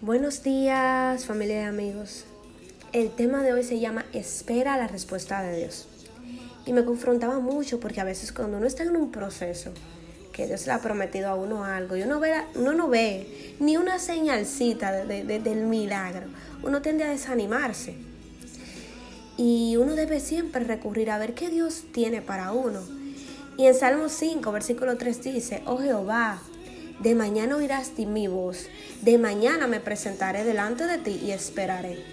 Buenos días, familia y amigos. El tema de hoy se llama Espera la respuesta de Dios. Y me confrontaba mucho porque a veces cuando uno está en un proceso, que Dios le ha prometido a uno algo y uno, ve, uno no ve ni una señalcita del milagro, uno tiende a desanimarse. Y uno debe siempre recurrir a ver qué Dios tiene para uno. Y en Salmo 5, versículo 3 dice, oh Jehová, de mañana oirás mi voz, de mañana me presentaré delante de ti y esperaré.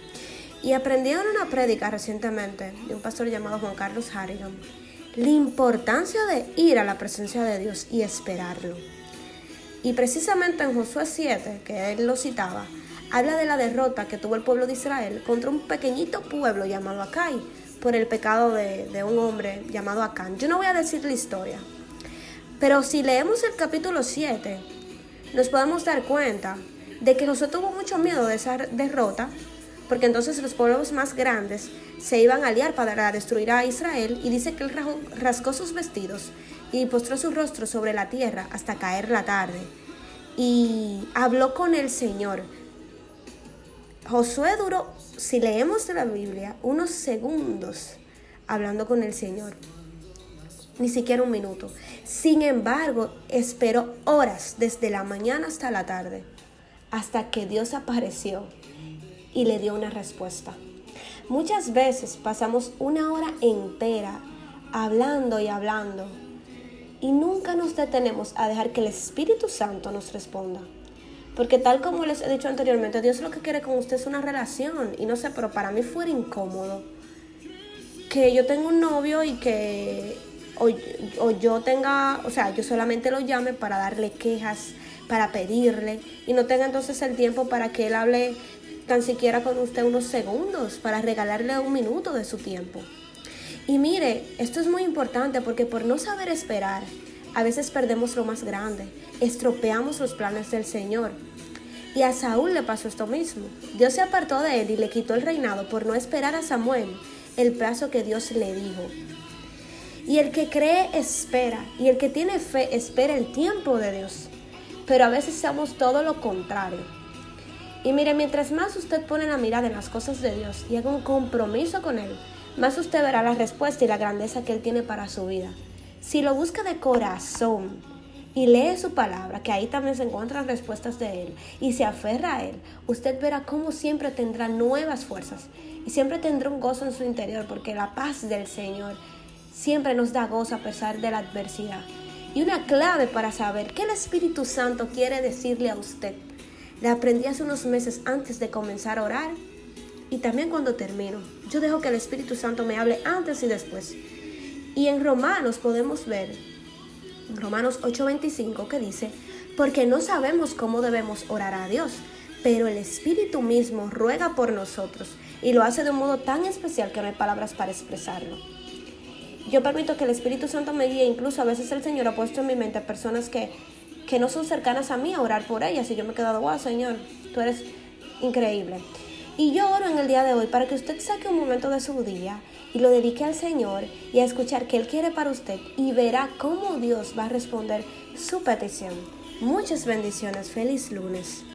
Y aprendí en una prédica recientemente de un pastor llamado Juan Carlos Harrigan la importancia de ir a la presencia de Dios y esperarlo. Y precisamente en Josué 7, que él lo citaba, habla de la derrota que tuvo el pueblo de Israel contra un pequeñito pueblo llamado Acai por el pecado de, de un hombre llamado Acán. Yo no voy a decir la historia, pero si leemos el capítulo 7, nos podemos dar cuenta de que Josué tuvo mucho miedo de esa derrota, porque entonces los pueblos más grandes se iban a aliar para destruir a Israel, y dice que él rascó sus vestidos y postró su rostro sobre la tierra hasta caer la tarde, y habló con el Señor. Josué duró, si leemos de la Biblia, unos segundos hablando con el Señor ni siquiera un minuto. Sin embargo, esperó horas desde la mañana hasta la tarde, hasta que Dios apareció y le dio una respuesta. Muchas veces pasamos una hora entera hablando y hablando y nunca nos detenemos a dejar que el Espíritu Santo nos responda. Porque tal como les he dicho anteriormente, Dios lo que quiere con usted es una relación y no sé, pero para mí fuera incómodo que yo tengo un novio y que o, yo tenga, o sea, yo solamente lo llame para darle quejas, para pedirle y no tenga entonces el tiempo para que él hable tan siquiera con usted unos segundos, para regalarle un minuto de su tiempo. Y mire, esto es muy importante porque por no saber esperar, a veces perdemos lo más grande, estropeamos los planes del Señor. Y a Saúl le pasó esto mismo. Dios se apartó de él y le quitó el reinado por no esperar a Samuel el plazo que Dios le dijo. Y el que cree espera, y el que tiene fe espera el tiempo de Dios. Pero a veces somos todo lo contrario. Y mire, mientras más usted pone la mirada en las cosas de Dios y haga un compromiso con Él, más usted verá la respuesta y la grandeza que Él tiene para su vida. Si lo busca de corazón y lee su palabra, que ahí también se encuentran respuestas de Él, y se aferra a Él, usted verá cómo siempre tendrá nuevas fuerzas y siempre tendrá un gozo en su interior, porque la paz del Señor siempre nos da gozo a pesar de la adversidad. Y una clave para saber qué el Espíritu Santo quiere decirle a usted, la aprendí hace unos meses antes de comenzar a orar y también cuando termino. Yo dejo que el Espíritu Santo me hable antes y después. Y en Romanos podemos ver, en Romanos 8:25, que dice, porque no sabemos cómo debemos orar a Dios, pero el Espíritu mismo ruega por nosotros y lo hace de un modo tan especial que no hay palabras para expresarlo. Yo permito que el Espíritu Santo me guíe, incluso a veces el Señor ha puesto en mi mente personas que, que no son cercanas a mí a orar por ellas y yo me he quedado, wow, Señor, tú eres increíble. Y yo oro en el día de hoy para que usted saque un momento de su día y lo dedique al Señor y a escuchar qué Él quiere para usted y verá cómo Dios va a responder su petición. Muchas bendiciones. Feliz lunes.